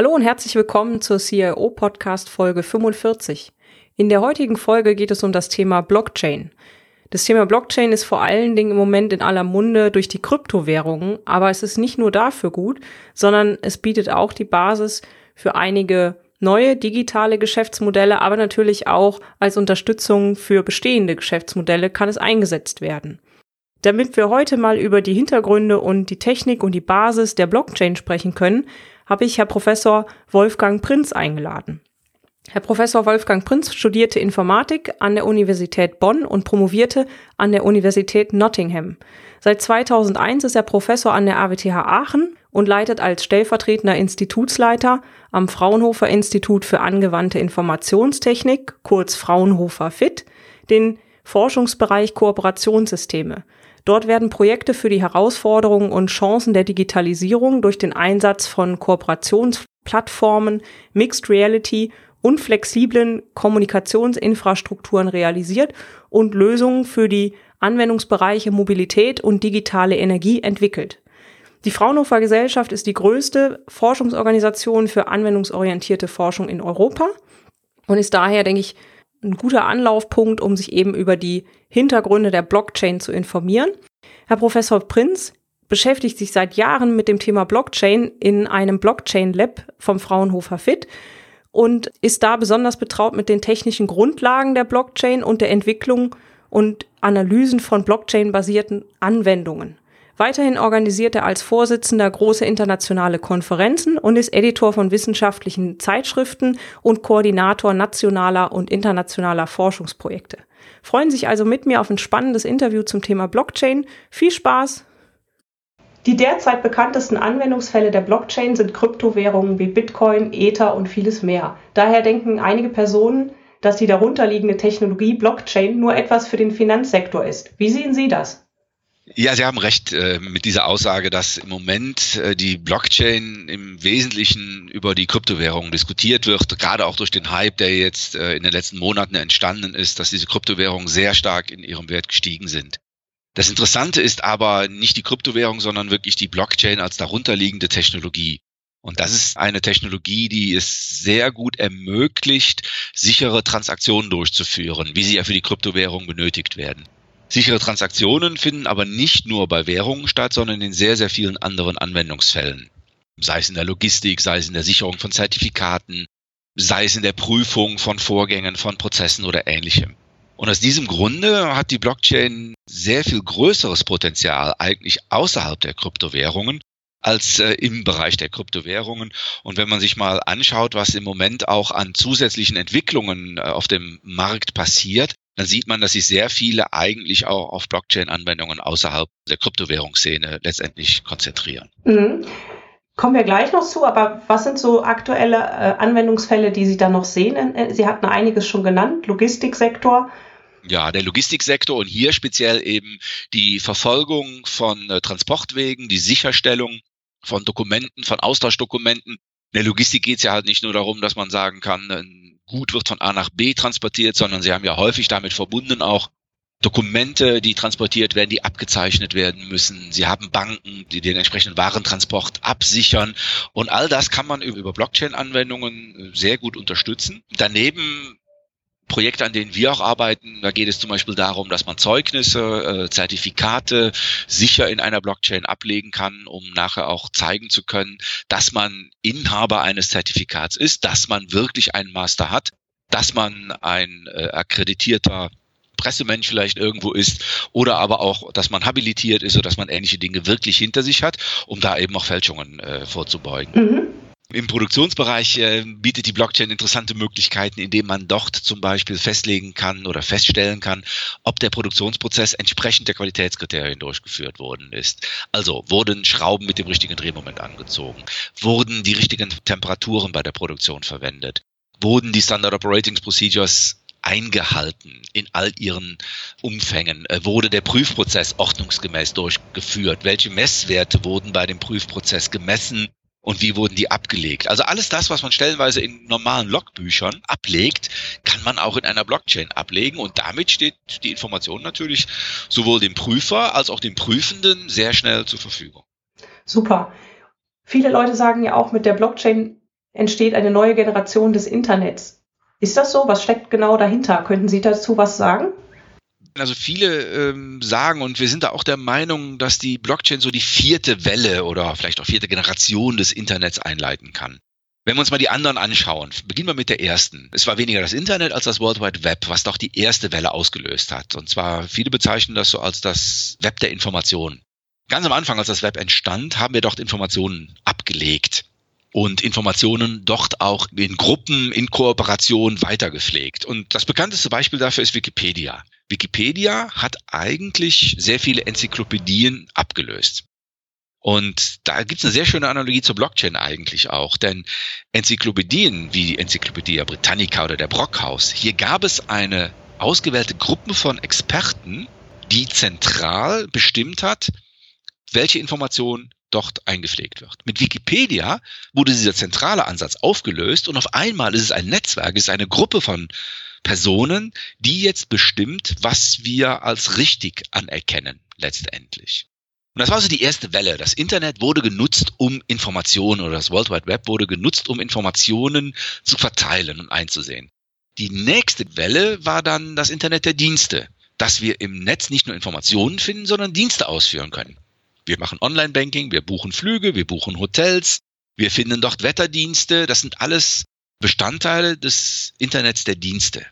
Hallo und herzlich willkommen zur CIO Podcast Folge 45. In der heutigen Folge geht es um das Thema Blockchain. Das Thema Blockchain ist vor allen Dingen im Moment in aller Munde durch die Kryptowährungen, aber es ist nicht nur dafür gut, sondern es bietet auch die Basis für einige neue digitale Geschäftsmodelle, aber natürlich auch als Unterstützung für bestehende Geschäftsmodelle kann es eingesetzt werden. Damit wir heute mal über die Hintergründe und die Technik und die Basis der Blockchain sprechen können, habe ich Herr Professor Wolfgang Prinz eingeladen. Herr Professor Wolfgang Prinz studierte Informatik an der Universität Bonn und promovierte an der Universität Nottingham. Seit 2001 ist er Professor an der AWTH Aachen und leitet als stellvertretender Institutsleiter am Fraunhofer Institut für angewandte Informationstechnik, kurz Fraunhofer FIT, den Forschungsbereich Kooperationssysteme. Dort werden Projekte für die Herausforderungen und Chancen der Digitalisierung durch den Einsatz von Kooperationsplattformen, Mixed Reality und flexiblen Kommunikationsinfrastrukturen realisiert und Lösungen für die Anwendungsbereiche Mobilität und digitale Energie entwickelt. Die Fraunhofer Gesellschaft ist die größte Forschungsorganisation für anwendungsorientierte Forschung in Europa und ist daher, denke ich, ein guter Anlaufpunkt, um sich eben über die Hintergründe der Blockchain zu informieren. Herr Professor Prinz beschäftigt sich seit Jahren mit dem Thema Blockchain in einem Blockchain Lab vom Fraunhofer FIT und ist da besonders betraut mit den technischen Grundlagen der Blockchain und der Entwicklung und Analysen von Blockchain-basierten Anwendungen. Weiterhin organisiert er als Vorsitzender große internationale Konferenzen und ist Editor von wissenschaftlichen Zeitschriften und Koordinator nationaler und internationaler Forschungsprojekte. Freuen sich also mit mir auf ein spannendes Interview zum Thema Blockchain. Viel Spaß! Die derzeit bekanntesten Anwendungsfälle der Blockchain sind Kryptowährungen wie Bitcoin, Ether und vieles mehr. Daher denken einige Personen, dass die darunterliegende Technologie Blockchain nur etwas für den Finanzsektor ist. Wie sehen Sie das? Ja, Sie haben recht äh, mit dieser Aussage, dass im Moment äh, die Blockchain im Wesentlichen über die Kryptowährungen diskutiert wird, gerade auch durch den Hype, der jetzt äh, in den letzten Monaten entstanden ist, dass diese Kryptowährungen sehr stark in ihrem Wert gestiegen sind. Das Interessante ist aber nicht die Kryptowährung, sondern wirklich die Blockchain als darunterliegende Technologie. Und das ist eine Technologie, die es sehr gut ermöglicht, sichere Transaktionen durchzuführen, wie sie ja für die Kryptowährung benötigt werden. Sichere Transaktionen finden aber nicht nur bei Währungen statt, sondern in sehr, sehr vielen anderen Anwendungsfällen. Sei es in der Logistik, sei es in der Sicherung von Zertifikaten, sei es in der Prüfung von Vorgängen, von Prozessen oder ähnlichem. Und aus diesem Grunde hat die Blockchain sehr viel größeres Potenzial eigentlich außerhalb der Kryptowährungen als äh, im Bereich der Kryptowährungen. Und wenn man sich mal anschaut, was im Moment auch an zusätzlichen Entwicklungen äh, auf dem Markt passiert, dann sieht man, dass sich sehr viele eigentlich auch auf Blockchain-Anwendungen außerhalb der Kryptowährungsszene letztendlich konzentrieren. Mhm. Kommen wir gleich noch zu, aber was sind so aktuelle äh, Anwendungsfälle, die Sie da noch sehen? Äh, Sie hatten einiges schon genannt, Logistiksektor. Ja, der Logistiksektor und hier speziell eben die Verfolgung von äh, Transportwegen, die Sicherstellung von Dokumenten, von Austauschdokumenten. In der Logistik geht es ja halt nicht nur darum, dass man sagen kann, ein Gut wird von A nach B transportiert, sondern sie haben ja häufig damit verbunden auch Dokumente, die transportiert werden, die abgezeichnet werden müssen. Sie haben Banken, die den entsprechenden Warentransport absichern. Und all das kann man über Blockchain-Anwendungen sehr gut unterstützen. Daneben Projekte, an denen wir auch arbeiten, da geht es zum Beispiel darum, dass man Zeugnisse, äh, Zertifikate sicher in einer Blockchain ablegen kann, um nachher auch zeigen zu können, dass man Inhaber eines Zertifikats ist, dass man wirklich einen Master hat, dass man ein äh, akkreditierter Pressemensch vielleicht irgendwo ist oder aber auch, dass man habilitiert ist oder dass man ähnliche Dinge wirklich hinter sich hat, um da eben auch Fälschungen äh, vorzubeugen. Mhm. Im Produktionsbereich äh, bietet die Blockchain interessante Möglichkeiten, indem man dort zum Beispiel festlegen kann oder feststellen kann, ob der Produktionsprozess entsprechend der Qualitätskriterien durchgeführt worden ist. Also wurden Schrauben mit dem richtigen Drehmoment angezogen, wurden die richtigen Temperaturen bei der Produktion verwendet, wurden die Standard Operating Procedures eingehalten in all ihren Umfängen? Äh, wurde der Prüfprozess ordnungsgemäß durchgeführt? Welche Messwerte wurden bei dem Prüfprozess gemessen? Und wie wurden die abgelegt. Also alles das, was man stellenweise in normalen Logbüchern ablegt, kann man auch in einer Blockchain ablegen und damit steht die Information natürlich sowohl dem Prüfer als auch dem Prüfenden sehr schnell zur Verfügung. Super. Viele Leute sagen ja auch, mit der Blockchain entsteht eine neue Generation des Internets. Ist das so? Was steckt genau dahinter? Könnten Sie dazu was sagen? Also viele ähm, sagen und wir sind da auch der Meinung, dass die Blockchain so die vierte Welle oder vielleicht auch vierte Generation des Internets einleiten kann. Wenn wir uns mal die anderen anschauen, beginnen wir mit der ersten. Es war weniger das Internet als das World Wide Web, was doch die erste Welle ausgelöst hat. Und zwar viele bezeichnen das so als das Web der Information. Ganz am Anfang, als das Web entstand, haben wir dort Informationen abgelegt und Informationen dort auch in Gruppen, in Kooperation weitergepflegt. Und das bekannteste Beispiel dafür ist Wikipedia. Wikipedia hat eigentlich sehr viele Enzyklopädien abgelöst. Und da gibt es eine sehr schöne Analogie zur Blockchain eigentlich auch, denn Enzyklopädien wie die Enzyklopädie Britannica oder der Brockhaus, hier gab es eine ausgewählte Gruppe von Experten, die zentral bestimmt hat, welche Information dort eingepflegt wird. Mit Wikipedia wurde dieser zentrale Ansatz aufgelöst und auf einmal ist es ein Netzwerk, ist eine Gruppe von Personen, die jetzt bestimmt, was wir als richtig anerkennen, letztendlich. Und das war so die erste Welle. Das Internet wurde genutzt, um Informationen oder das World Wide Web wurde genutzt, um Informationen zu verteilen und einzusehen. Die nächste Welle war dann das Internet der Dienste, dass wir im Netz nicht nur Informationen finden, sondern Dienste ausführen können. Wir machen Online-Banking, wir buchen Flüge, wir buchen Hotels, wir finden dort Wetterdienste. Das sind alles Bestandteile des Internets der Dienste.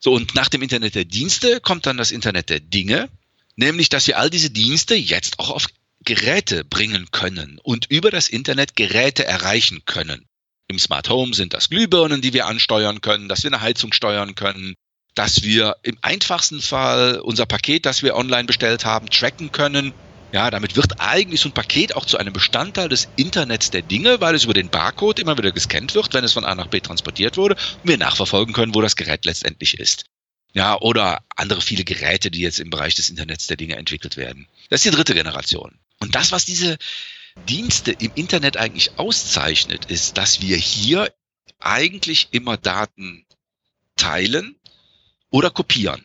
So, und nach dem Internet der Dienste kommt dann das Internet der Dinge, nämlich, dass wir all diese Dienste jetzt auch auf Geräte bringen können und über das Internet Geräte erreichen können. Im Smart Home sind das Glühbirnen, die wir ansteuern können, dass wir eine Heizung steuern können, dass wir im einfachsten Fall unser Paket, das wir online bestellt haben, tracken können ja, damit wird eigentlich so ein Paket auch zu einem Bestandteil des Internets der Dinge, weil es über den Barcode immer wieder gescannt wird, wenn es von A nach B transportiert wurde und wir nachverfolgen können, wo das Gerät letztendlich ist. Ja, oder andere viele Geräte, die jetzt im Bereich des Internets der Dinge entwickelt werden. Das ist die dritte Generation. Und das, was diese Dienste im Internet eigentlich auszeichnet, ist, dass wir hier eigentlich immer Daten teilen oder kopieren.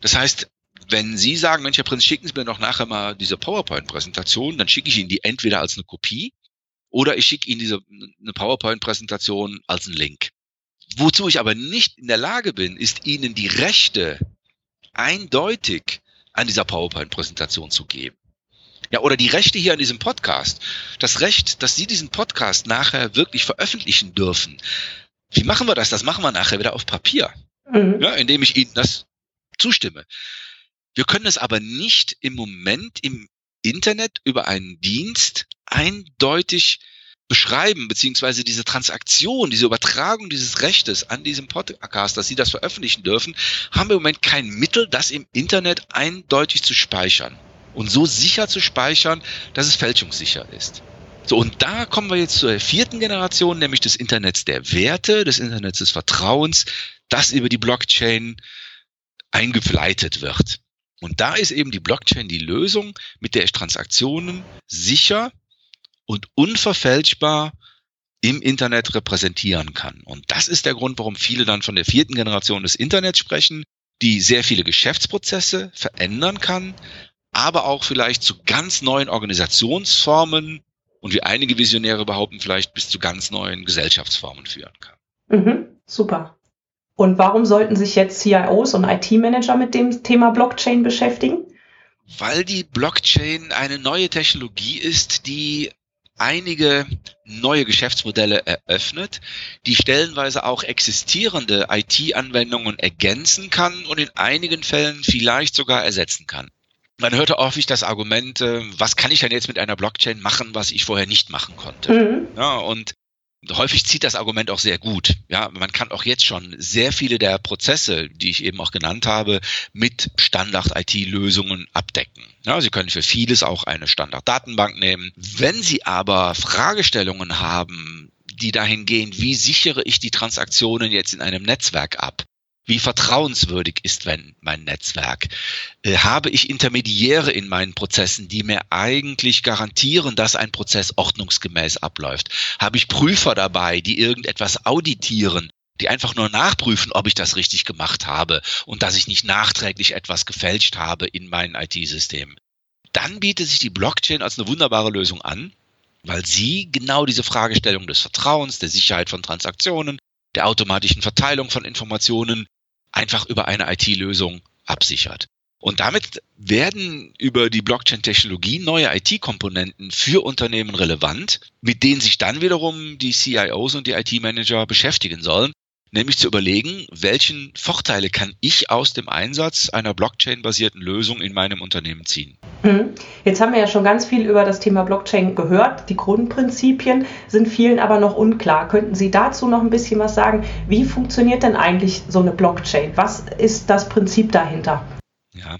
Das heißt, wenn Sie sagen, Mensch, Herr Prinz, schicken Sie mir doch nachher mal diese PowerPoint-Präsentation, dann schicke ich Ihnen die entweder als eine Kopie oder ich schicke Ihnen diese eine PowerPoint-Präsentation als einen Link. Wozu ich aber nicht in der Lage bin, ist Ihnen die Rechte eindeutig an dieser PowerPoint-Präsentation zu geben. Ja, oder die Rechte hier an diesem Podcast. Das Recht, dass Sie diesen Podcast nachher wirklich veröffentlichen dürfen. Wie machen wir das? Das machen wir nachher wieder auf Papier. Mhm. Ja, indem ich Ihnen das zustimme. Wir können es aber nicht im Moment im Internet über einen Dienst eindeutig beschreiben, beziehungsweise diese Transaktion, diese Übertragung dieses Rechtes an diesem Podcast, dass Sie das veröffentlichen dürfen, haben wir im Moment kein Mittel, das im Internet eindeutig zu speichern und so sicher zu speichern, dass es fälschungssicher ist. So, und da kommen wir jetzt zur vierten Generation, nämlich des Internets der Werte, des Internets des Vertrauens, das über die Blockchain eingefleitet wird. Und da ist eben die Blockchain die Lösung, mit der ich Transaktionen sicher und unverfälschbar im Internet repräsentieren kann. Und das ist der Grund, warum viele dann von der vierten Generation des Internets sprechen, die sehr viele Geschäftsprozesse verändern kann, aber auch vielleicht zu ganz neuen Organisationsformen und wie einige Visionäre behaupten, vielleicht bis zu ganz neuen Gesellschaftsformen führen kann. Mhm, super. Und warum sollten sich jetzt CIOs und IT-Manager mit dem Thema Blockchain beschäftigen? Weil die Blockchain eine neue Technologie ist, die einige neue Geschäftsmodelle eröffnet, die stellenweise auch existierende IT-Anwendungen ergänzen kann und in einigen Fällen vielleicht sogar ersetzen kann. Man hörte häufig das Argument, äh, was kann ich denn jetzt mit einer Blockchain machen, was ich vorher nicht machen konnte? Mhm. Ja, und häufig zieht das Argument auch sehr gut. Ja, man kann auch jetzt schon sehr viele der Prozesse, die ich eben auch genannt habe, mit Standard-IT-Lösungen abdecken. Ja, Sie können für vieles auch eine Standard-Datenbank nehmen. Wenn Sie aber Fragestellungen haben, die dahin gehen, wie sichere ich die Transaktionen jetzt in einem Netzwerk ab? Wie vertrauenswürdig ist wenn mein Netzwerk? Äh, habe ich Intermediäre in meinen Prozessen, die mir eigentlich garantieren, dass ein Prozess ordnungsgemäß abläuft? Habe ich Prüfer dabei, die irgendetwas auditieren, die einfach nur nachprüfen, ob ich das richtig gemacht habe und dass ich nicht nachträglich etwas gefälscht habe in meinen IT-Systemen? Dann bietet sich die Blockchain als eine wunderbare Lösung an, weil sie genau diese Fragestellung des Vertrauens, der Sicherheit von Transaktionen, der automatischen Verteilung von Informationen einfach über eine IT-Lösung absichert. Und damit werden über die Blockchain-Technologie neue IT-Komponenten für Unternehmen relevant, mit denen sich dann wiederum die CIOs und die IT-Manager beschäftigen sollen, nämlich zu überlegen, welchen Vorteile kann ich aus dem Einsatz einer Blockchain-basierten Lösung in meinem Unternehmen ziehen. Mhm. Jetzt haben wir ja schon ganz viel über das Thema Blockchain gehört. Die Grundprinzipien sind vielen aber noch unklar. Könnten Sie dazu noch ein bisschen was sagen? Wie funktioniert denn eigentlich so eine Blockchain? Was ist das Prinzip dahinter? Ja,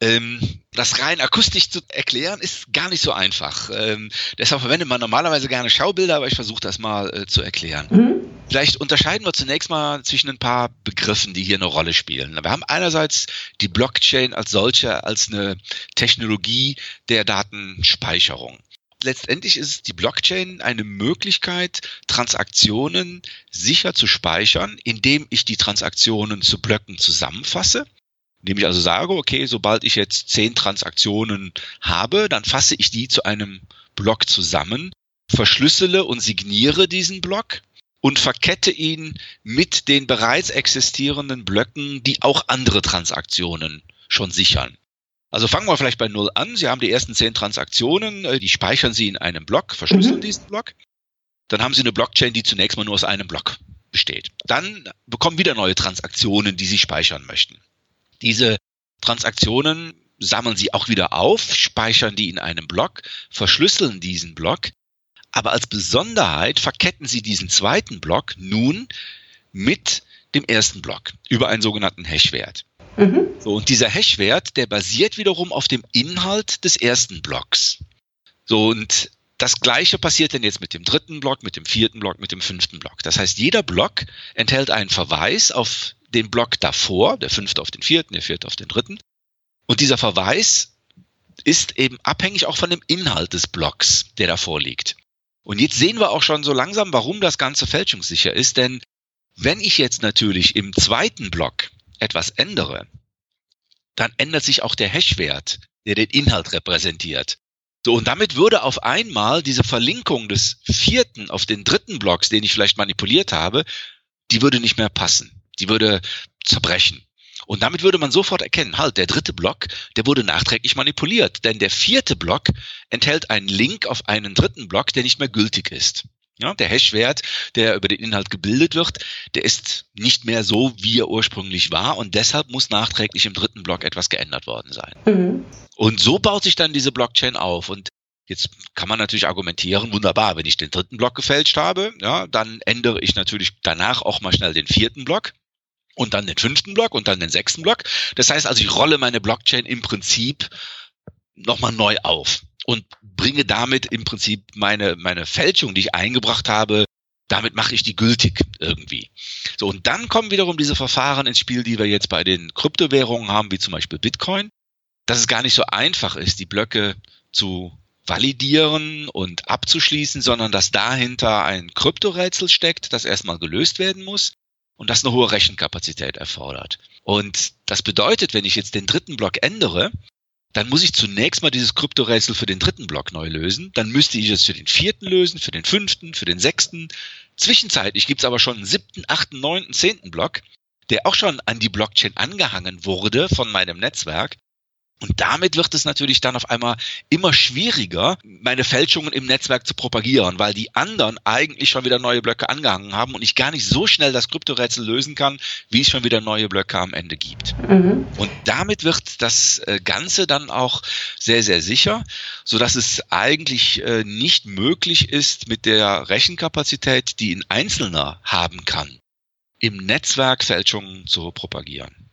ähm, das rein akustisch zu erklären ist gar nicht so einfach. Ähm, deshalb verwendet man normalerweise gerne Schaubilder, aber ich versuche das mal äh, zu erklären. Mhm. Vielleicht unterscheiden wir zunächst mal zwischen ein paar Begriffen, die hier eine Rolle spielen. Wir haben einerseits die Blockchain als solche, als eine Technologie der Datenspeicherung. Letztendlich ist die Blockchain eine Möglichkeit, Transaktionen sicher zu speichern, indem ich die Transaktionen zu Blöcken zusammenfasse. Indem ich also sage, okay, sobald ich jetzt zehn Transaktionen habe, dann fasse ich die zu einem Block zusammen, verschlüssele und signiere diesen Block und verkette ihn mit den bereits existierenden Blöcken, die auch andere Transaktionen schon sichern. Also fangen wir vielleicht bei Null an. Sie haben die ersten zehn Transaktionen, äh, die speichern Sie in einem Block, verschlüsseln mhm. diesen Block. Dann haben Sie eine Blockchain, die zunächst mal nur aus einem Block besteht. Dann bekommen wieder neue Transaktionen, die Sie speichern möchten. Diese Transaktionen sammeln Sie auch wieder auf, speichern die in einem Block, verschlüsseln diesen Block aber als Besonderheit verketten sie diesen zweiten Block nun mit dem ersten Block über einen sogenannten Hashwert. Mhm. So, und dieser Hashwert, der basiert wiederum auf dem Inhalt des ersten Blocks. So, und das gleiche passiert dann jetzt mit dem dritten Block, mit dem vierten Block, mit dem fünften Block. Das heißt, jeder Block enthält einen Verweis auf den Block davor, der fünfte auf den vierten, der vierte auf den dritten. Und dieser Verweis ist eben abhängig auch von dem Inhalt des Blocks, der davor liegt. Und jetzt sehen wir auch schon so langsam, warum das Ganze fälschungssicher ist, denn wenn ich jetzt natürlich im zweiten Block etwas ändere, dann ändert sich auch der Hashwert, der den Inhalt repräsentiert. So, und damit würde auf einmal diese Verlinkung des vierten auf den dritten Blocks, den ich vielleicht manipuliert habe, die würde nicht mehr passen. Die würde zerbrechen. Und damit würde man sofort erkennen, halt, der dritte Block, der wurde nachträglich manipuliert, denn der vierte Block enthält einen Link auf einen dritten Block, der nicht mehr gültig ist. Ja, der Hashwert, der über den Inhalt gebildet wird, der ist nicht mehr so, wie er ursprünglich war und deshalb muss nachträglich im dritten Block etwas geändert worden sein. Mhm. Und so baut sich dann diese Blockchain auf und Jetzt kann man natürlich argumentieren, wunderbar, wenn ich den dritten Block gefälscht habe, ja, dann ändere ich natürlich danach auch mal schnell den vierten Block und dann den fünften Block und dann den sechsten Block. Das heißt also, ich rolle meine Blockchain im Prinzip nochmal neu auf und bringe damit im Prinzip meine, meine Fälschung, die ich eingebracht habe, damit mache ich die gültig irgendwie. So, und dann kommen wiederum diese Verfahren ins Spiel, die wir jetzt bei den Kryptowährungen haben, wie zum Beispiel Bitcoin, dass es gar nicht so einfach ist, die Blöcke zu validieren und abzuschließen, sondern dass dahinter ein Kryptorätsel steckt, das erstmal gelöst werden muss und das eine hohe Rechenkapazität erfordert. Und das bedeutet, wenn ich jetzt den dritten Block ändere, dann muss ich zunächst mal dieses Kryptorätsel für den dritten Block neu lösen. Dann müsste ich es für den vierten lösen, für den fünften, für den sechsten. Zwischenzeitlich gibt es aber schon einen siebten, achten, neunten, zehnten Block, der auch schon an die Blockchain angehangen wurde von meinem Netzwerk. Und damit wird es natürlich dann auf einmal immer schwieriger, meine Fälschungen im Netzwerk zu propagieren, weil die anderen eigentlich schon wieder neue Blöcke angehangen haben und ich gar nicht so schnell das Kryptorätsel lösen kann, wie es schon wieder neue Blöcke am Ende gibt. Mhm. Und damit wird das äh, Ganze dann auch sehr, sehr sicher, so dass es eigentlich äh, nicht möglich ist, mit der Rechenkapazität, die ein Einzelner haben kann, im Netzwerk Fälschungen zu propagieren.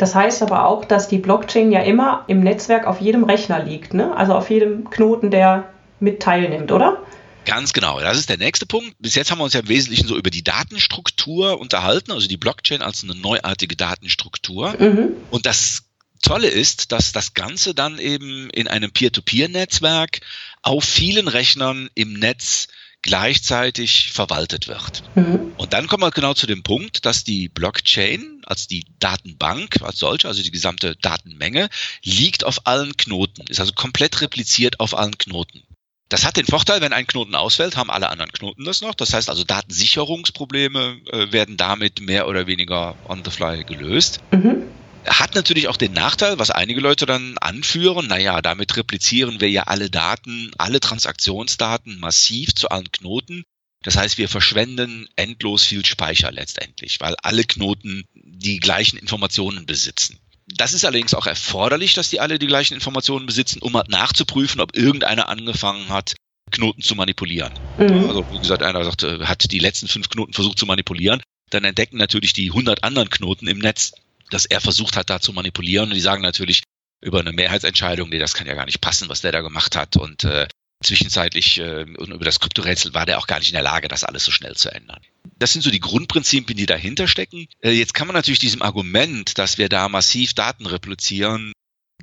Das heißt aber auch, dass die Blockchain ja immer im Netzwerk auf jedem Rechner liegt, ne? also auf jedem Knoten, der mit teilnimmt, oder? Ganz genau, das ist der nächste Punkt. Bis jetzt haben wir uns ja im Wesentlichen so über die Datenstruktur unterhalten, also die Blockchain als eine neuartige Datenstruktur. Mhm. Und das Tolle ist, dass das Ganze dann eben in einem Peer-to-Peer-Netzwerk auf vielen Rechnern im Netz gleichzeitig verwaltet wird. Mhm. Und dann kommen wir genau zu dem Punkt, dass die Blockchain, als die Datenbank als solche, also die gesamte Datenmenge, liegt auf allen Knoten, ist also komplett repliziert auf allen Knoten. Das hat den Vorteil, wenn ein Knoten ausfällt, haben alle anderen Knoten das noch. Das heißt also, Datensicherungsprobleme äh, werden damit mehr oder weniger on the fly gelöst. Mhm. Hat natürlich auch den Nachteil, was einige Leute dann anführen, naja, damit replizieren wir ja alle Daten, alle Transaktionsdaten massiv zu allen Knoten. Das heißt, wir verschwenden endlos viel Speicher letztendlich, weil alle Knoten die gleichen Informationen besitzen. Das ist allerdings auch erforderlich, dass die alle die gleichen Informationen besitzen, um nachzuprüfen, ob irgendeiner angefangen hat, Knoten zu manipulieren. Mhm. Also wie gesagt, einer sagte, hat die letzten fünf Knoten versucht zu manipulieren. Dann entdecken natürlich die hundert anderen Knoten im Netz, dass er versucht hat, da zu manipulieren. Und die sagen natürlich über eine Mehrheitsentscheidung, nee, das kann ja gar nicht passen, was der da gemacht hat. Und äh, zwischenzeitlich äh, und über das Kryptorätsel war der auch gar nicht in der Lage, das alles so schnell zu ändern. Das sind so die Grundprinzipien, die dahinter stecken. Äh, jetzt kann man natürlich diesem Argument, dass wir da massiv Daten replizieren,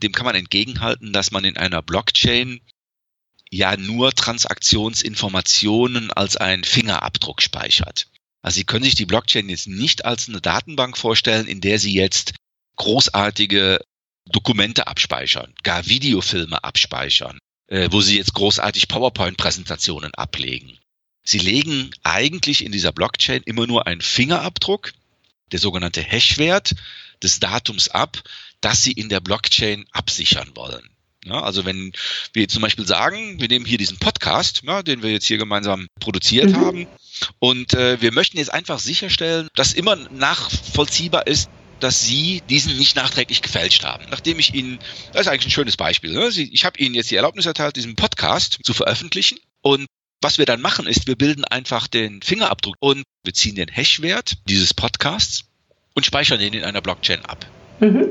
dem kann man entgegenhalten, dass man in einer Blockchain ja nur Transaktionsinformationen als einen Fingerabdruck speichert. Also Sie können sich die Blockchain jetzt nicht als eine Datenbank vorstellen, in der Sie jetzt großartige Dokumente abspeichern, gar Videofilme abspeichern, äh, wo Sie jetzt großartig PowerPoint-Präsentationen ablegen. Sie legen eigentlich in dieser Blockchain immer nur einen Fingerabdruck, der sogenannte Hashwert des Datums ab, das Sie in der Blockchain absichern wollen. Ja, also wenn wir zum Beispiel sagen, wir nehmen hier diesen Podcast, ja, den wir jetzt hier gemeinsam produziert mhm. haben, und äh, wir möchten jetzt einfach sicherstellen, dass immer nachvollziehbar ist, dass Sie diesen nicht nachträglich gefälscht haben. Nachdem ich Ihnen, das ist eigentlich ein schönes Beispiel, ne? ich habe Ihnen jetzt die Erlaubnis erteilt, diesen Podcast zu veröffentlichen. Und was wir dann machen, ist, wir bilden einfach den Fingerabdruck und wir ziehen den Hashwert dieses Podcasts und speichern den in einer Blockchain ab. Mhm.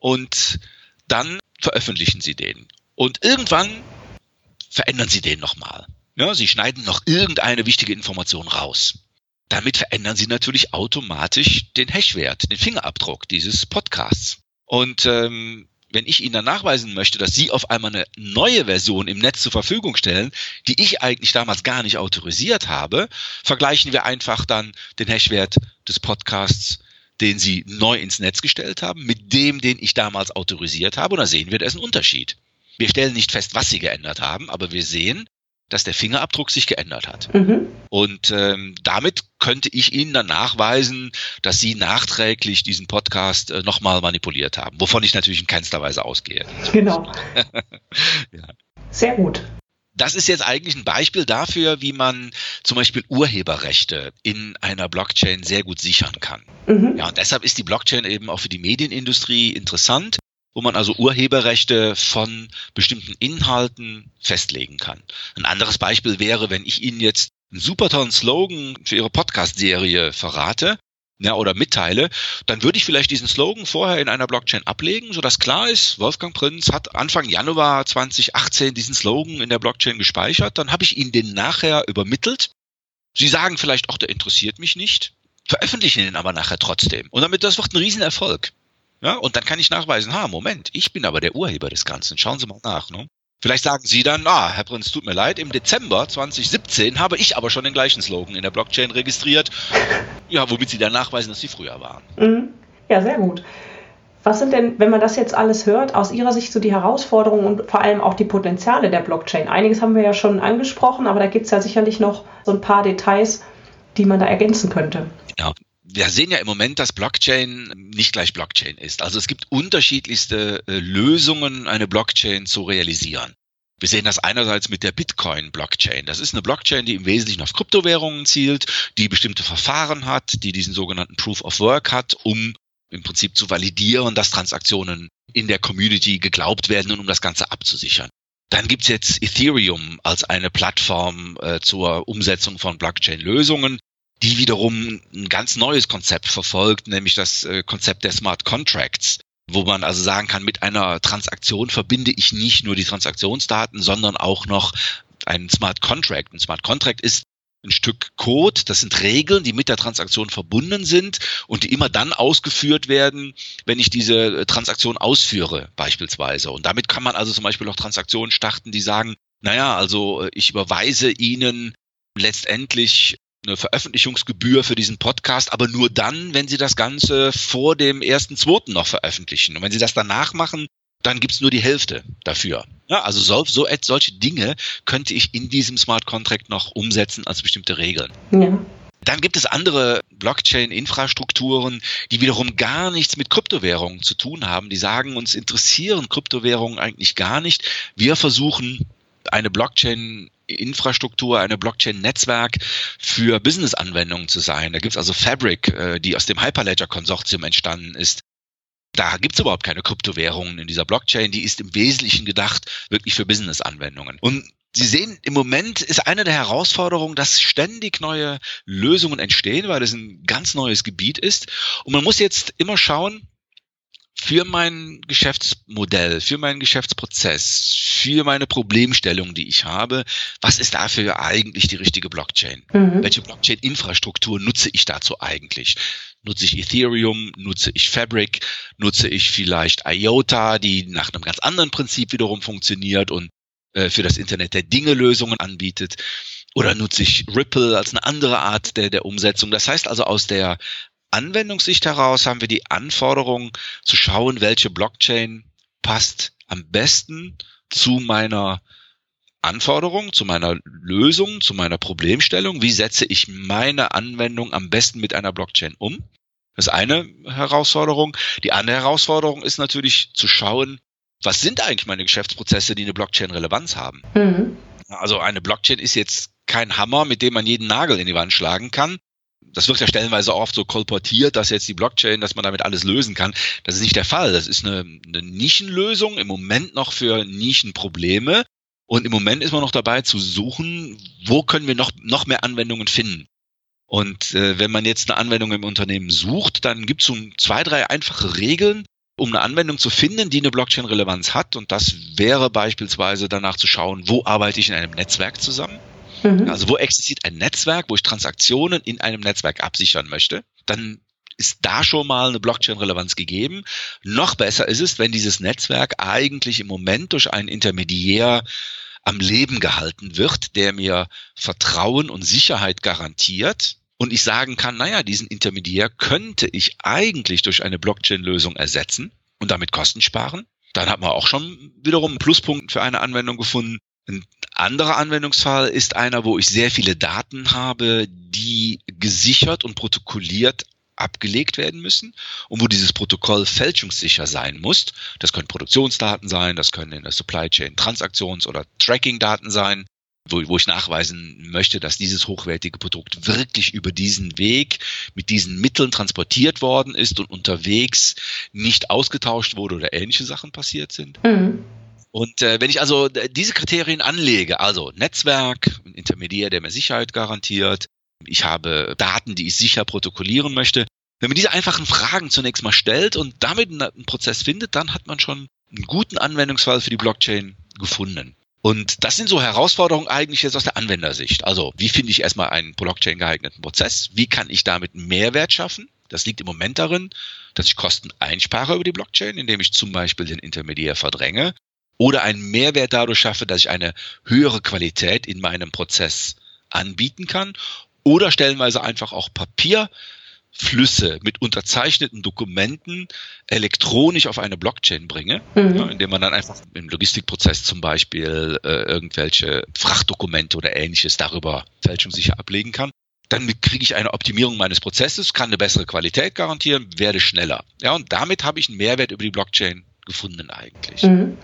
Und dann veröffentlichen Sie den. Und irgendwann verändern Sie den nochmal. Ja, Sie schneiden noch irgendeine wichtige Information raus. Damit verändern Sie natürlich automatisch den Hashwert, den Fingerabdruck dieses Podcasts. Und ähm, wenn ich Ihnen dann nachweisen möchte, dass Sie auf einmal eine neue Version im Netz zur Verfügung stellen, die ich eigentlich damals gar nicht autorisiert habe, vergleichen wir einfach dann den Hashwert des Podcasts, den Sie neu ins Netz gestellt haben, mit dem, den ich damals autorisiert habe. Und da sehen wir, da ist ein Unterschied. Wir stellen nicht fest, was Sie geändert haben, aber wir sehen, dass der Fingerabdruck sich geändert hat. Mhm. Und ähm, damit könnte ich Ihnen dann nachweisen, dass Sie nachträglich diesen Podcast äh, nochmal manipuliert haben, wovon ich natürlich in keinster Weise ausgehe. Genau. ja. Sehr gut. Das ist jetzt eigentlich ein Beispiel dafür, wie man zum Beispiel Urheberrechte in einer Blockchain sehr gut sichern kann. Mhm. Ja, und deshalb ist die Blockchain eben auch für die Medienindustrie interessant, wo man also Urheberrechte von bestimmten Inhalten festlegen kann. Ein anderes Beispiel wäre, wenn ich Ihnen jetzt einen super tollen Slogan für Ihre Podcast-Serie verrate, ja, oder mitteile, dann würde ich vielleicht diesen Slogan vorher in einer Blockchain ablegen, sodass klar ist, Wolfgang Prinz hat Anfang Januar 2018 diesen Slogan in der Blockchain gespeichert, dann habe ich Ihnen den nachher übermittelt. Sie sagen vielleicht, ach, der interessiert mich nicht, veröffentlichen ihn aber nachher trotzdem. Und damit, das wird ein Riesenerfolg. Ja, und dann kann ich nachweisen, ha, Moment, ich bin aber der Urheber des Ganzen. Schauen Sie mal nach. Ne? Vielleicht sagen Sie dann, ah, Herr Prinz, tut mir leid, im Dezember 2017 habe ich aber schon den gleichen Slogan in der Blockchain registriert. Ja, womit Sie dann nachweisen, dass Sie früher waren. Mhm. Ja, sehr gut. Was sind denn, wenn man das jetzt alles hört, aus Ihrer Sicht so die Herausforderungen und vor allem auch die Potenziale der Blockchain? Einiges haben wir ja schon angesprochen, aber da gibt es ja sicherlich noch so ein paar Details, die man da ergänzen könnte. Ja, wir sehen ja im Moment, dass Blockchain nicht gleich Blockchain ist. Also es gibt unterschiedlichste äh, Lösungen, eine Blockchain zu realisieren. Wir sehen das einerseits mit der Bitcoin-Blockchain. Das ist eine Blockchain, die im Wesentlichen auf Kryptowährungen zielt, die bestimmte Verfahren hat, die diesen sogenannten Proof of Work hat, um im Prinzip zu validieren, dass Transaktionen in der Community geglaubt werden und um das Ganze abzusichern. Dann gibt's jetzt Ethereum als eine Plattform äh, zur Umsetzung von Blockchain-Lösungen, die wiederum ein ganz neues Konzept verfolgt, nämlich das äh, Konzept der Smart Contracts wo man also sagen kann, mit einer Transaktion verbinde ich nicht nur die Transaktionsdaten, sondern auch noch einen Smart Contract. Ein Smart Contract ist ein Stück Code, das sind Regeln, die mit der Transaktion verbunden sind und die immer dann ausgeführt werden, wenn ich diese Transaktion ausführe, beispielsweise. Und damit kann man also zum Beispiel auch Transaktionen starten, die sagen, naja, also ich überweise Ihnen letztendlich eine Veröffentlichungsgebühr für diesen Podcast, aber nur dann, wenn Sie das Ganze vor dem ersten zweiten noch veröffentlichen. Und wenn Sie das danach machen, dann gibt's nur die Hälfte dafür. Ja, also so, so solche Dinge könnte ich in diesem Smart Contract noch umsetzen als bestimmte Regeln. Ja. Dann gibt es andere Blockchain-Infrastrukturen, die wiederum gar nichts mit Kryptowährungen zu tun haben. Die sagen, uns interessieren Kryptowährungen eigentlich gar nicht. Wir versuchen eine Blockchain Infrastruktur, eine Blockchain-Netzwerk für Business-Anwendungen zu sein. Da gibt's also Fabric, äh, die aus dem Hyperledger-Konsortium entstanden ist. Da gibt's überhaupt keine Kryptowährungen in dieser Blockchain. Die ist im Wesentlichen gedacht wirklich für Business-Anwendungen. Und Sie sehen, im Moment ist eine der Herausforderungen, dass ständig neue Lösungen entstehen, weil es ein ganz neues Gebiet ist. Und man muss jetzt immer schauen, für mein Geschäftsmodell, für meinen Geschäftsprozess, für meine Problemstellung, die ich habe, was ist dafür eigentlich die richtige Blockchain? Mhm. Welche Blockchain-Infrastruktur nutze ich dazu eigentlich? Nutze ich Ethereum? Nutze ich Fabric? Nutze ich vielleicht IOTA, die nach einem ganz anderen Prinzip wiederum funktioniert und äh, für das Internet der Dinge Lösungen anbietet? Oder nutze ich Ripple als eine andere Art der, der Umsetzung? Das heißt also aus der Anwendungssicht heraus haben wir die Anforderung zu schauen, welche Blockchain passt am besten zu meiner Anforderung, zu meiner Lösung, zu meiner Problemstellung. Wie setze ich meine Anwendung am besten mit einer Blockchain um? Das ist eine Herausforderung. Die andere Herausforderung ist natürlich zu schauen, was sind eigentlich meine Geschäftsprozesse, die eine Blockchain-Relevanz haben? Mhm. Also eine Blockchain ist jetzt kein Hammer, mit dem man jeden Nagel in die Wand schlagen kann, das wird ja stellenweise oft so kolportiert, dass jetzt die Blockchain, dass man damit alles lösen kann. Das ist nicht der Fall. Das ist eine, eine Nischenlösung, im Moment noch für Nischenprobleme. Und im Moment ist man noch dabei zu suchen, wo können wir noch, noch mehr Anwendungen finden. Und äh, wenn man jetzt eine Anwendung im Unternehmen sucht, dann gibt es so zwei, drei einfache Regeln, um eine Anwendung zu finden, die eine Blockchain-Relevanz hat. Und das wäre beispielsweise danach zu schauen, wo arbeite ich in einem Netzwerk zusammen Mhm. Also wo existiert ein Netzwerk, wo ich Transaktionen in einem Netzwerk absichern möchte, dann ist da schon mal eine Blockchain-Relevanz gegeben. Noch besser ist es, wenn dieses Netzwerk eigentlich im Moment durch einen Intermediär am Leben gehalten wird, der mir Vertrauen und Sicherheit garantiert und ich sagen kann, naja, diesen Intermediär könnte ich eigentlich durch eine Blockchain-Lösung ersetzen und damit Kosten sparen. Dann hat man auch schon wiederum einen Pluspunkt für eine Anwendung gefunden. Ein anderer Anwendungsfall ist einer, wo ich sehr viele Daten habe, die gesichert und protokolliert abgelegt werden müssen und wo dieses Protokoll fälschungssicher sein muss. Das können Produktionsdaten sein, das können in der Supply Chain Transaktions- oder Tracking-Daten sein, wo, wo ich nachweisen möchte, dass dieses hochwertige Produkt wirklich über diesen Weg mit diesen Mitteln transportiert worden ist und unterwegs nicht ausgetauscht wurde oder ähnliche Sachen passiert sind. Mhm. Und äh, wenn ich also diese Kriterien anlege, also Netzwerk, ein Intermediär, der mir Sicherheit garantiert, ich habe Daten, die ich sicher protokollieren möchte, wenn man diese einfachen Fragen zunächst mal stellt und damit einen Prozess findet, dann hat man schon einen guten Anwendungsfall für die Blockchain gefunden. Und das sind so Herausforderungen eigentlich jetzt aus der Anwendersicht. Also, wie finde ich erstmal einen Blockchain geeigneten Prozess? Wie kann ich damit Mehrwert schaffen? Das liegt im Moment darin, dass ich Kosten einspare über die Blockchain, indem ich zum Beispiel den Intermediär verdränge oder einen Mehrwert dadurch schaffe, dass ich eine höhere Qualität in meinem Prozess anbieten kann oder stellenweise einfach auch Papierflüsse mit unterzeichneten Dokumenten elektronisch auf eine Blockchain bringe, mhm. ja, indem man dann einfach im Logistikprozess zum Beispiel äh, irgendwelche Frachtdokumente oder ähnliches darüber fälschungssicher ablegen kann. dann kriege ich eine Optimierung meines Prozesses, kann eine bessere Qualität garantieren, werde schneller. Ja, und damit habe ich einen Mehrwert über die Blockchain gefunden eigentlich. Mhm.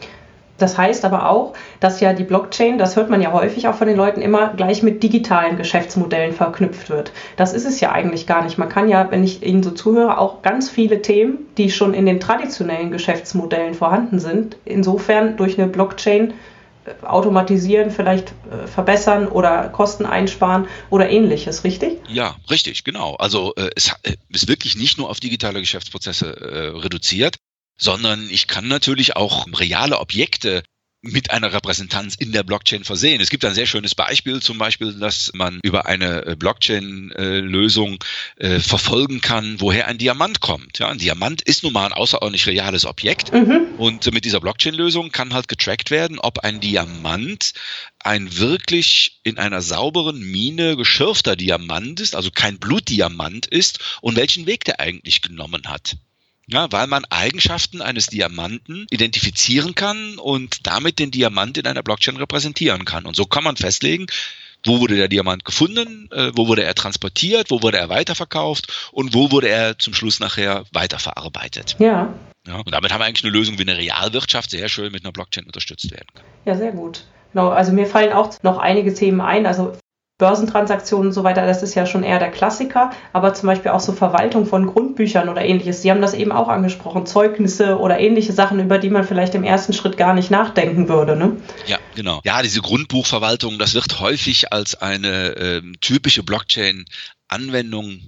Das heißt aber auch, dass ja die Blockchain, das hört man ja häufig auch von den Leuten immer, gleich mit digitalen Geschäftsmodellen verknüpft wird. Das ist es ja eigentlich gar nicht. Man kann ja, wenn ich Ihnen so zuhöre, auch ganz viele Themen, die schon in den traditionellen Geschäftsmodellen vorhanden sind, insofern durch eine Blockchain äh, automatisieren, vielleicht äh, verbessern oder Kosten einsparen oder ähnliches, richtig? Ja, richtig, genau. Also äh, es ist wirklich nicht nur auf digitale Geschäftsprozesse reduziert, sondern ich kann natürlich auch reale Objekte mit einer Repräsentanz in der Blockchain versehen. Es gibt ein sehr schönes Beispiel, zum Beispiel, dass man über eine äh, Blockchain-Lösung äh, verfolgen kann, woher ein Diamant kommt. Ja, ein Diamant ist nun mal ein außerordentlich reales Objekt mhm. und mit dieser Blockchain-Lösung kann halt getrackt werden, ob ein Diamant ein wirklich in einer sauberen Mine geschürfter Diamant ist, also kein Blutdiamant ist und welchen Weg der eigentlich genommen hat. Ja, weil man Eigenschaften eines Diamanten identifizieren kann und damit den Diamant in einer Blockchain repräsentieren kann. Und so kann man festlegen, wo wurde der Diamant gefunden, äh, wo wurde er transportiert, wo wurde er weiterverkauft und wo wurde er zum Schluss nachher weiterverarbeitet. Ja. ja. Und damit haben wir eigentlich eine Lösung, wie eine Realwirtschaft sehr schön mit einer Blockchain unterstützt werden kann. Ja, sehr gut. Genau, also mir fallen auch noch einige Themen ein. Also Börsentransaktionen und so weiter, das ist ja schon eher der Klassiker, aber zum Beispiel auch so Verwaltung von Grundbüchern oder ähnliches. Sie haben das eben auch angesprochen, Zeugnisse oder ähnliche Sachen, über die man vielleicht im ersten Schritt gar nicht nachdenken würde. Ne? Ja, genau. Ja, diese Grundbuchverwaltung, das wird häufig als eine äh, typische Blockchain-Anwendung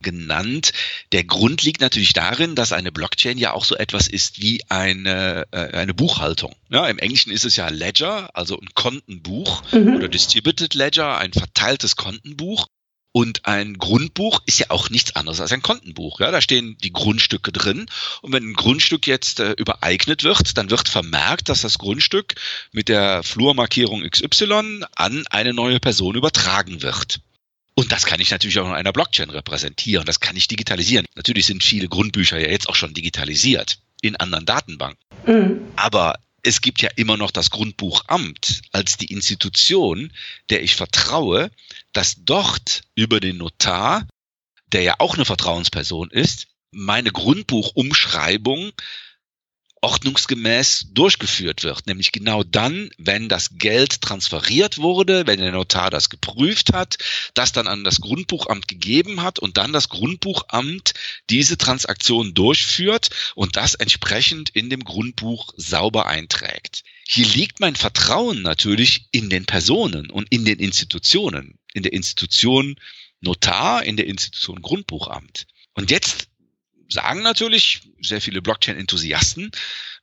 genannt. Der Grund liegt natürlich darin, dass eine Blockchain ja auch so etwas ist wie eine, äh, eine Buchhaltung. Ja, Im Englischen ist es ja Ledger, also ein Kontenbuch mhm. oder Distributed Ledger, ein verteiltes Kontenbuch. Und ein Grundbuch ist ja auch nichts anderes als ein Kontenbuch. Ja, da stehen die Grundstücke drin. Und wenn ein Grundstück jetzt äh, übereignet wird, dann wird vermerkt, dass das Grundstück mit der Flurmarkierung XY an eine neue Person übertragen wird. Und das kann ich natürlich auch in einer Blockchain repräsentieren. Das kann ich digitalisieren. Natürlich sind viele Grundbücher ja jetzt auch schon digitalisiert in anderen Datenbanken. Mhm. Aber es gibt ja immer noch das Grundbuchamt als die Institution, der ich vertraue, dass dort über den Notar, der ja auch eine Vertrauensperson ist, meine Grundbuchumschreibung ordnungsgemäß durchgeführt wird. Nämlich genau dann, wenn das Geld transferiert wurde, wenn der Notar das geprüft hat, das dann an das Grundbuchamt gegeben hat und dann das Grundbuchamt diese Transaktion durchführt und das entsprechend in dem Grundbuch sauber einträgt. Hier liegt mein Vertrauen natürlich in den Personen und in den Institutionen, in der Institution Notar, in der Institution Grundbuchamt. Und jetzt sagen natürlich sehr viele Blockchain-Enthusiasten,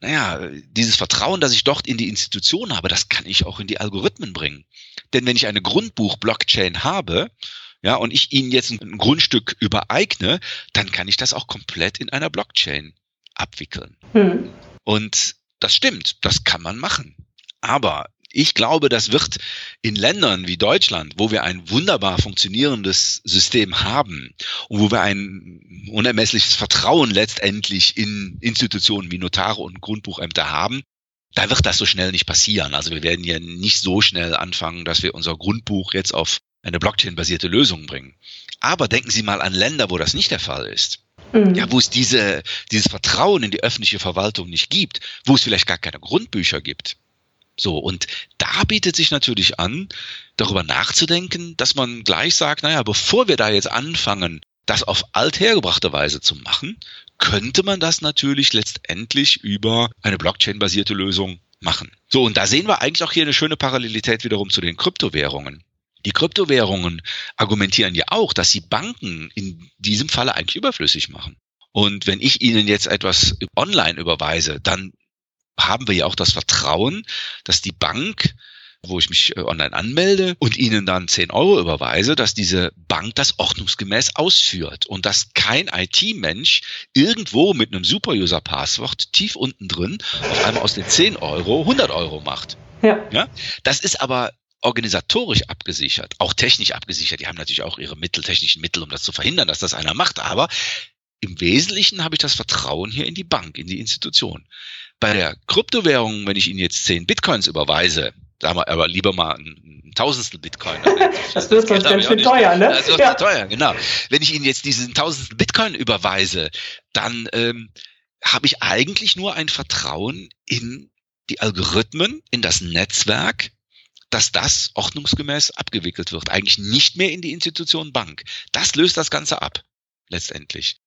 naja, dieses Vertrauen, das ich dort in die Institution habe, das kann ich auch in die Algorithmen bringen. Denn wenn ich eine Grundbuch-Blockchain habe, ja, und ich Ihnen jetzt ein Grundstück übereigne, dann kann ich das auch komplett in einer Blockchain abwickeln. Hm. Und das stimmt, das kann man machen. Aber ich glaube, das wird in Ländern wie Deutschland, wo wir ein wunderbar funktionierendes System haben und wo wir ein unermessliches Vertrauen letztendlich in Institutionen wie Notare und Grundbuchämter haben, da wird das so schnell nicht passieren. Also wir werden ja nicht so schnell anfangen, dass wir unser Grundbuch jetzt auf eine Blockchain-basierte Lösung bringen. Aber denken Sie mal an Länder, wo das nicht der Fall ist. Mhm. Ja, wo es diese, dieses Vertrauen in die öffentliche Verwaltung nicht gibt, wo es vielleicht gar keine Grundbücher gibt. So, und da bietet sich natürlich an, darüber nachzudenken, dass man gleich sagt, naja, bevor wir da jetzt anfangen, das auf althergebrachte Weise zu machen, könnte man das natürlich letztendlich über eine Blockchain-basierte Lösung machen. So, und da sehen wir eigentlich auch hier eine schöne Parallelität wiederum zu den Kryptowährungen. Die Kryptowährungen argumentieren ja auch, dass sie Banken in diesem Falle eigentlich überflüssig machen. Und wenn ich Ihnen jetzt etwas online überweise, dann haben wir ja auch das Vertrauen, dass die Bank wo ich mich äh, online anmelde und Ihnen dann 10 Euro überweise, dass diese Bank das ordnungsgemäß ausführt und dass kein IT-Mensch irgendwo mit einem Super-User-Passwort tief unten drin auf einmal aus den 10 Euro 100 Euro macht. Ja. ja. Das ist aber organisatorisch abgesichert, auch technisch abgesichert. Die haben natürlich auch ihre Mittel, technischen Mittel, um das zu verhindern, dass das einer macht. Aber im Wesentlichen habe ich das Vertrauen hier in die Bank, in die Institution. Bei der Kryptowährung, wenn ich Ihnen jetzt 10 Bitcoins überweise, sagen wir aber lieber mal ein, ein Tausendstel Bitcoin. das wird sonst ganz schön teuer, ne? Das wird ja. teuer, genau. Wenn ich Ihnen jetzt diesen Tausendstel Bitcoin überweise, dann ähm, habe ich eigentlich nur ein Vertrauen in die Algorithmen, in das Netzwerk, dass das ordnungsgemäß abgewickelt wird. Eigentlich nicht mehr in die Institution Bank. Das löst das Ganze ab, letztendlich.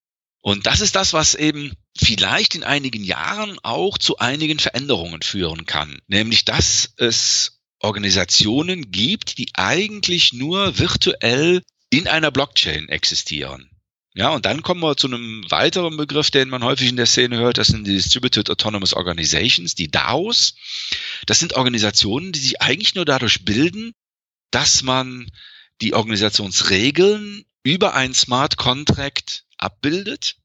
Und das ist das, was eben vielleicht in einigen Jahren auch zu einigen Veränderungen führen kann. Nämlich, dass es Organisationen gibt, die eigentlich nur virtuell in einer Blockchain existieren. Ja, und dann kommen wir zu einem weiteren Begriff, den man häufig in der Szene hört. Das sind die Distributed Autonomous Organizations, die DAOs. Das sind Organisationen, die sich eigentlich nur dadurch bilden, dass man die Organisationsregeln über ein Smart Contract abbildet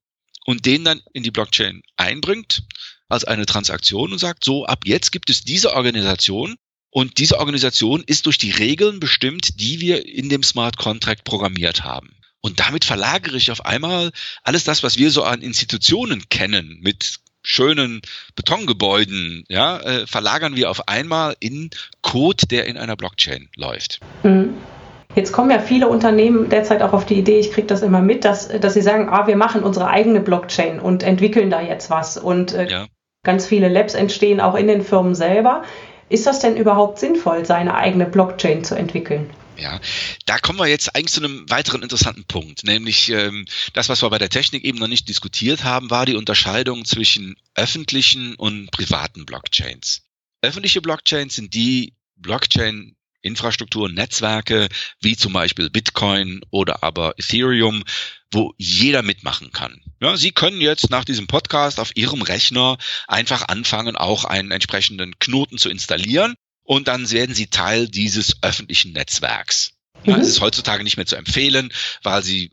und den dann in die Blockchain einbringt als eine Transaktion und sagt, so ab jetzt gibt es diese Organisation und diese Organisation ist durch die Regeln bestimmt, die wir in dem Smart Contract programmiert haben. Und damit verlagere ich auf einmal alles das, was wir so an Institutionen kennen, mit schönen Betongebäuden, ja, äh, verlagern wir auf einmal in Code, der in einer Blockchain läuft. Mhm. Jetzt kommen ja viele Unternehmen derzeit auch auf die Idee, ich kriege das immer mit, dass, dass sie sagen, ah, wir machen unsere eigene Blockchain und entwickeln da jetzt was. Und äh, ja. ganz viele Labs entstehen auch in den Firmen selber. Ist das denn überhaupt sinnvoll, seine eigene Blockchain zu entwickeln? Ja, da kommen wir jetzt eigentlich zu einem weiteren interessanten Punkt, nämlich ähm, das, was wir bei der Technik eben noch nicht diskutiert haben, war die Unterscheidung zwischen öffentlichen und privaten Blockchains. Öffentliche Blockchains sind die Blockchain Infrastruktur, Netzwerke wie zum Beispiel Bitcoin oder aber Ethereum, wo jeder mitmachen kann. Ja, Sie können jetzt nach diesem Podcast auf Ihrem Rechner einfach anfangen, auch einen entsprechenden Knoten zu installieren und dann werden Sie Teil dieses öffentlichen Netzwerks. Ja, mhm. Es ist heutzutage nicht mehr zu empfehlen, weil sie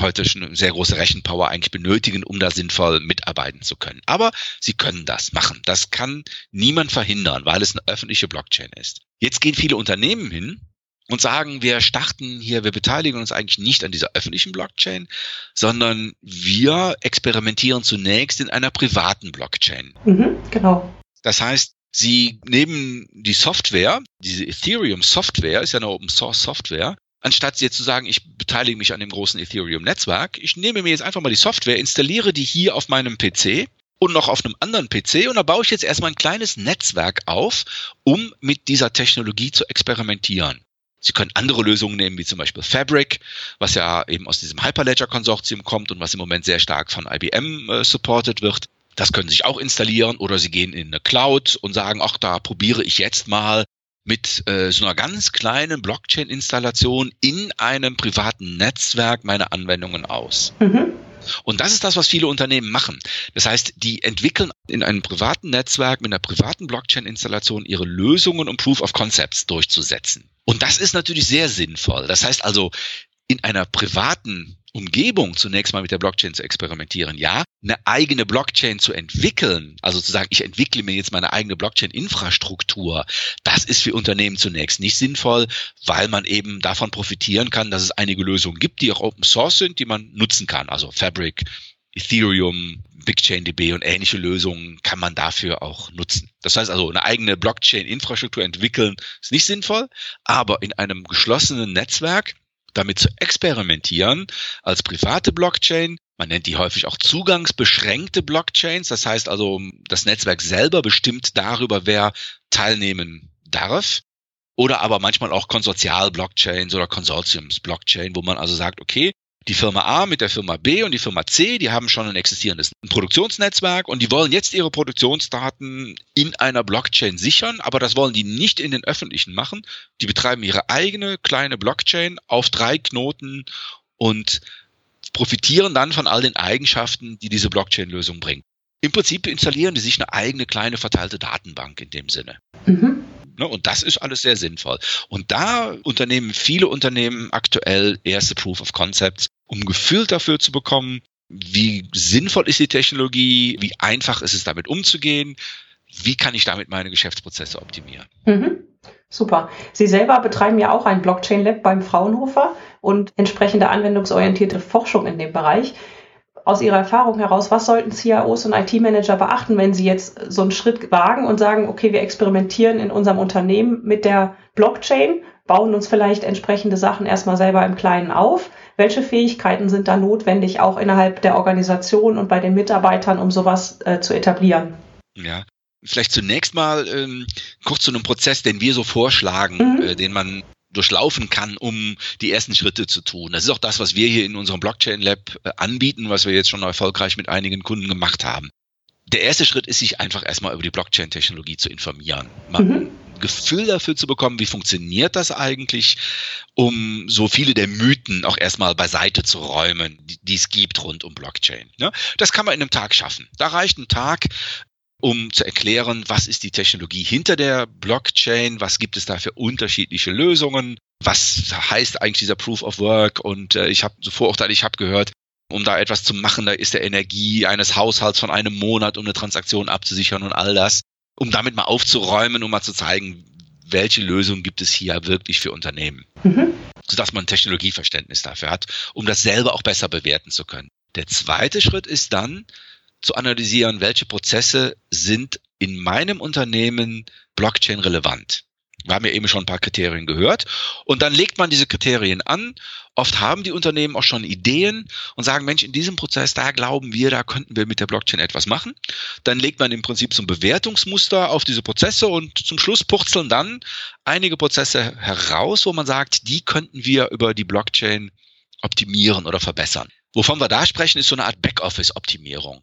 heute schon eine sehr große Rechenpower eigentlich benötigen, um da sinnvoll mitarbeiten zu können. Aber sie können das machen. Das kann niemand verhindern, weil es eine öffentliche Blockchain ist. Jetzt gehen viele Unternehmen hin und sagen, wir starten hier, wir beteiligen uns eigentlich nicht an dieser öffentlichen Blockchain, sondern wir experimentieren zunächst in einer privaten Blockchain. Mhm, genau. Das heißt, Sie nehmen die Software, diese Ethereum Software, ist ja eine Open Source Software, anstatt jetzt zu sagen, ich beteilige mich an dem großen Ethereum Netzwerk, ich nehme mir jetzt einfach mal die Software, installiere die hier auf meinem PC und noch auf einem anderen PC und da baue ich jetzt erstmal ein kleines Netzwerk auf, um mit dieser Technologie zu experimentieren. Sie können andere Lösungen nehmen, wie zum Beispiel Fabric, was ja eben aus diesem Hyperledger-Konsortium kommt und was im Moment sehr stark von IBM äh, supported wird. Das können Sie sich auch installieren oder Sie gehen in eine Cloud und sagen, ach, da probiere ich jetzt mal mit äh, so einer ganz kleinen Blockchain-Installation in einem privaten Netzwerk meine Anwendungen aus. Mhm. Und das ist das, was viele Unternehmen machen. Das heißt, die entwickeln in einem privaten Netzwerk mit einer privaten Blockchain-Installation ihre Lösungen, um Proof of Concepts durchzusetzen. Und das ist natürlich sehr sinnvoll. Das heißt also, in einer privaten Umgebung zunächst mal mit der Blockchain zu experimentieren. Ja, eine eigene Blockchain zu entwickeln, also zu sagen, ich entwickle mir jetzt meine eigene Blockchain-Infrastruktur, das ist für Unternehmen zunächst nicht sinnvoll, weil man eben davon profitieren kann, dass es einige Lösungen gibt, die auch Open Source sind, die man nutzen kann. Also Fabric, Ethereum, BigchainDB und ähnliche Lösungen kann man dafür auch nutzen. Das heißt also, eine eigene Blockchain-Infrastruktur entwickeln ist nicht sinnvoll, aber in einem geschlossenen Netzwerk damit zu experimentieren als private Blockchain. Man nennt die häufig auch zugangsbeschränkte Blockchains. Das heißt also, das Netzwerk selber bestimmt darüber, wer teilnehmen darf. Oder aber manchmal auch Konsortial-Blockchains oder Konsortiums-Blockchain, wo man also sagt, okay, die Firma A mit der Firma B und die Firma C, die haben schon ein existierendes Produktionsnetzwerk und die wollen jetzt ihre Produktionsdaten in einer Blockchain sichern, aber das wollen die nicht in den öffentlichen machen. Die betreiben ihre eigene kleine Blockchain auf drei Knoten und profitieren dann von all den Eigenschaften, die diese Blockchain-Lösung bringt. Im Prinzip installieren die sich eine eigene kleine verteilte Datenbank in dem Sinne. Mhm. Ne? Und das ist alles sehr sinnvoll. Und da unternehmen viele Unternehmen aktuell erste Proof of Concepts, um Gefühl dafür zu bekommen, wie sinnvoll ist die Technologie, wie einfach ist es damit umzugehen, wie kann ich damit meine Geschäftsprozesse optimieren. Mhm. Super. Sie selber betreiben ja auch ein Blockchain Lab beim Fraunhofer und entsprechende anwendungsorientierte Forschung in dem Bereich. Aus Ihrer Erfahrung heraus, was sollten CIOs und IT-Manager beachten, wenn sie jetzt so einen Schritt wagen und sagen, okay, wir experimentieren in unserem Unternehmen mit der Blockchain, bauen uns vielleicht entsprechende Sachen erstmal selber im Kleinen auf. Welche Fähigkeiten sind da notwendig, auch innerhalb der Organisation und bei den Mitarbeitern, um sowas äh, zu etablieren? Ja, vielleicht zunächst mal ähm, kurz zu einem Prozess, den wir so vorschlagen, mhm. äh, den man durchlaufen kann, um die ersten Schritte zu tun. Das ist auch das, was wir hier in unserem Blockchain Lab äh, anbieten, was wir jetzt schon erfolgreich mit einigen Kunden gemacht haben. Der erste Schritt ist, sich einfach erstmal über die Blockchain-Technologie zu informieren. Mal mhm. ein Gefühl dafür zu bekommen, wie funktioniert das eigentlich, um so viele der Mythen auch erstmal beiseite zu räumen, die, die es gibt rund um Blockchain. Ne? Das kann man in einem Tag schaffen. Da reicht ein Tag, um zu erklären, was ist die Technologie hinter der Blockchain, was gibt es da für unterschiedliche Lösungen, was heißt eigentlich dieser Proof of Work und äh, ich habe so Vorurteile, ich habe gehört, um da etwas zu machen, da ist der Energie eines Haushalts von einem Monat, um eine Transaktion abzusichern und all das, um damit mal aufzuräumen, um mal zu zeigen, welche Lösung gibt es hier wirklich für Unternehmen, mhm. sodass man Technologieverständnis dafür hat, um das selber auch besser bewerten zu können. Der zweite Schritt ist dann, zu analysieren, welche Prozesse sind in meinem Unternehmen Blockchain relevant. Wir haben ja eben schon ein paar Kriterien gehört. Und dann legt man diese Kriterien an. Oft haben die Unternehmen auch schon Ideen und sagen, Mensch, in diesem Prozess, da glauben wir, da könnten wir mit der Blockchain etwas machen. Dann legt man im Prinzip so ein Bewertungsmuster auf diese Prozesse und zum Schluss purzeln dann einige Prozesse heraus, wo man sagt, die könnten wir über die Blockchain optimieren oder verbessern. Wovon wir da sprechen, ist so eine Art Backoffice-Optimierung.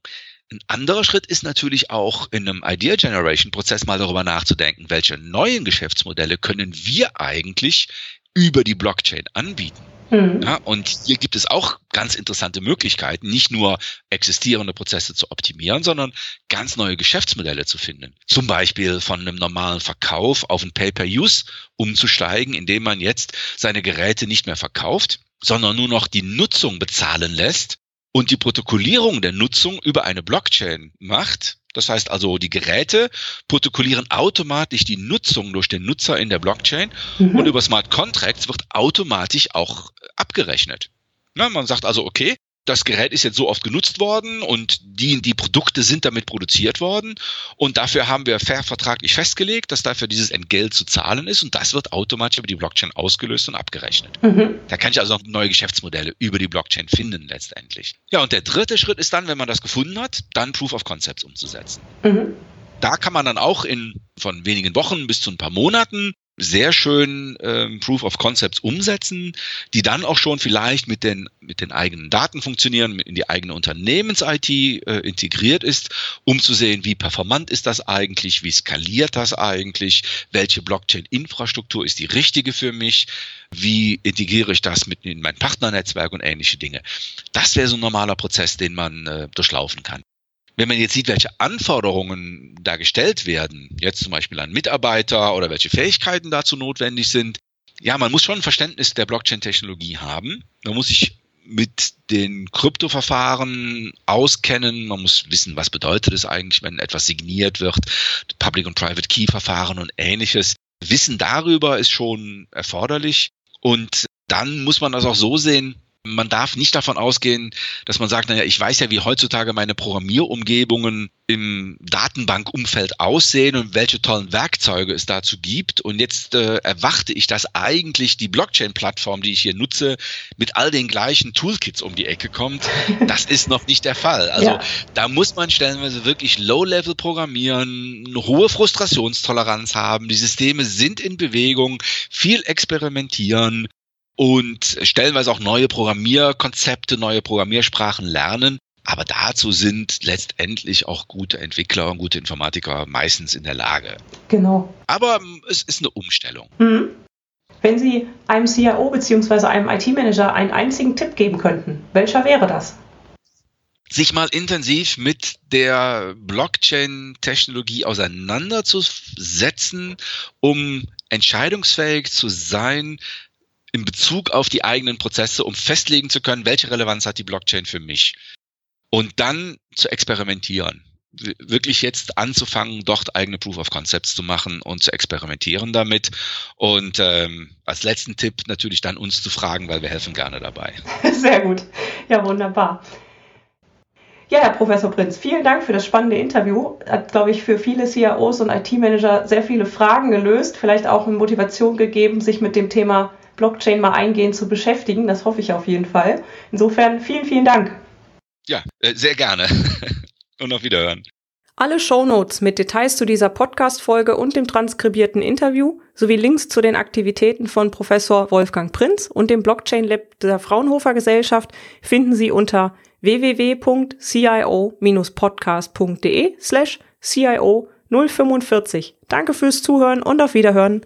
Ein anderer Schritt ist natürlich auch in einem Idea Generation Prozess mal darüber nachzudenken, welche neuen Geschäftsmodelle können wir eigentlich über die Blockchain anbieten. Mhm. Ja, und hier gibt es auch ganz interessante Möglichkeiten, nicht nur existierende Prozesse zu optimieren, sondern ganz neue Geschäftsmodelle zu finden. Zum Beispiel von einem normalen Verkauf auf ein Pay-per-Use umzusteigen, indem man jetzt seine Geräte nicht mehr verkauft, sondern nur noch die Nutzung bezahlen lässt und die Protokollierung der Nutzung über eine Blockchain macht. Das heißt also, die Geräte protokollieren automatisch die Nutzung durch den Nutzer in der Blockchain mhm. und über Smart Contracts wird automatisch auch abgerechnet. Na, man sagt also, okay, das Gerät ist jetzt so oft genutzt worden und die, die Produkte sind damit produziert worden und dafür haben wir fair vertraglich festgelegt, dass dafür dieses Entgelt zu zahlen ist und das wird automatisch über die Blockchain ausgelöst und abgerechnet. Mhm. Da kann ich also neue Geschäftsmodelle über die Blockchain finden letztendlich. Ja, und der dritte Schritt ist dann, wenn man das gefunden hat, dann Proof of Concepts umzusetzen. Mhm. Da kann man dann auch in von wenigen Wochen bis zu ein paar Monaten sehr schön ähm, Proof of Concepts umsetzen, die dann auch schon vielleicht mit den, mit den eigenen Daten funktionieren, in die eigene Unternehmens-IT äh, integriert ist, um zu sehen, wie performant ist das eigentlich, wie skaliert das eigentlich, welche Blockchain-Infrastruktur ist die richtige für mich, wie integriere ich das mit in mein Partnernetzwerk und ähnliche Dinge. Das wäre so ein normaler Prozess, den man äh, durchlaufen kann. Wenn man jetzt sieht, welche Anforderungen da gestellt werden, jetzt zum Beispiel an Mitarbeiter oder welche Fähigkeiten dazu notwendig sind, ja, man muss schon ein Verständnis der Blockchain-Technologie haben. Man muss sich mit den Kryptoverfahren auskennen. Man muss wissen, was bedeutet es eigentlich, wenn etwas signiert wird, Public und Private Key Verfahren und ähnliches. Wissen darüber ist schon erforderlich. Und dann muss man das auch so sehen, man darf nicht davon ausgehen, dass man sagt, naja, ich weiß ja, wie heutzutage meine Programmierumgebungen im Datenbankumfeld aussehen und welche tollen Werkzeuge es dazu gibt. Und jetzt äh, erwarte ich, dass eigentlich die Blockchain-Plattform, die ich hier nutze, mit all den gleichen Toolkits um die Ecke kommt. Das ist noch nicht der Fall. Also ja. da muss man stellenweise wirklich Low-Level programmieren, eine hohe Frustrationstoleranz haben. Die Systeme sind in Bewegung, viel experimentieren und stellenweise auch neue Programmierkonzepte, neue Programmiersprachen lernen. Aber dazu sind letztendlich auch gute Entwickler und gute Informatiker meistens in der Lage. Genau. Aber ähm, es ist eine Umstellung. Mhm. Wenn Sie einem CIO bzw. einem IT-Manager einen einzigen Tipp geben könnten, welcher wäre das? sich mal intensiv mit der Blockchain-Technologie auseinanderzusetzen, um entscheidungsfähig zu sein, in Bezug auf die eigenen Prozesse, um festlegen zu können, welche Relevanz hat die Blockchain für mich. Und dann zu experimentieren. Wirklich jetzt anzufangen, dort eigene Proof of Concepts zu machen und zu experimentieren damit. Und ähm, als letzten Tipp natürlich dann uns zu fragen, weil wir helfen gerne dabei. Sehr gut. Ja, wunderbar. Ja, Herr Professor Prinz, vielen Dank für das spannende Interview. Hat, glaube ich, für viele CIOs und IT-Manager sehr viele Fragen gelöst, vielleicht auch eine Motivation gegeben, sich mit dem Thema Blockchain mal eingehend zu beschäftigen. Das hoffe ich auf jeden Fall. Insofern vielen, vielen Dank. Ja, äh, sehr gerne. und auf Wiederhören. Alle Shownotes mit Details zu dieser Podcast-Folge und dem transkribierten Interview sowie Links zu den Aktivitäten von Professor Wolfgang Prinz und dem Blockchain Lab der Fraunhofer Gesellschaft finden Sie unter www.cio-podcast.de slash CIO 045. Danke fürs Zuhören und auf Wiederhören.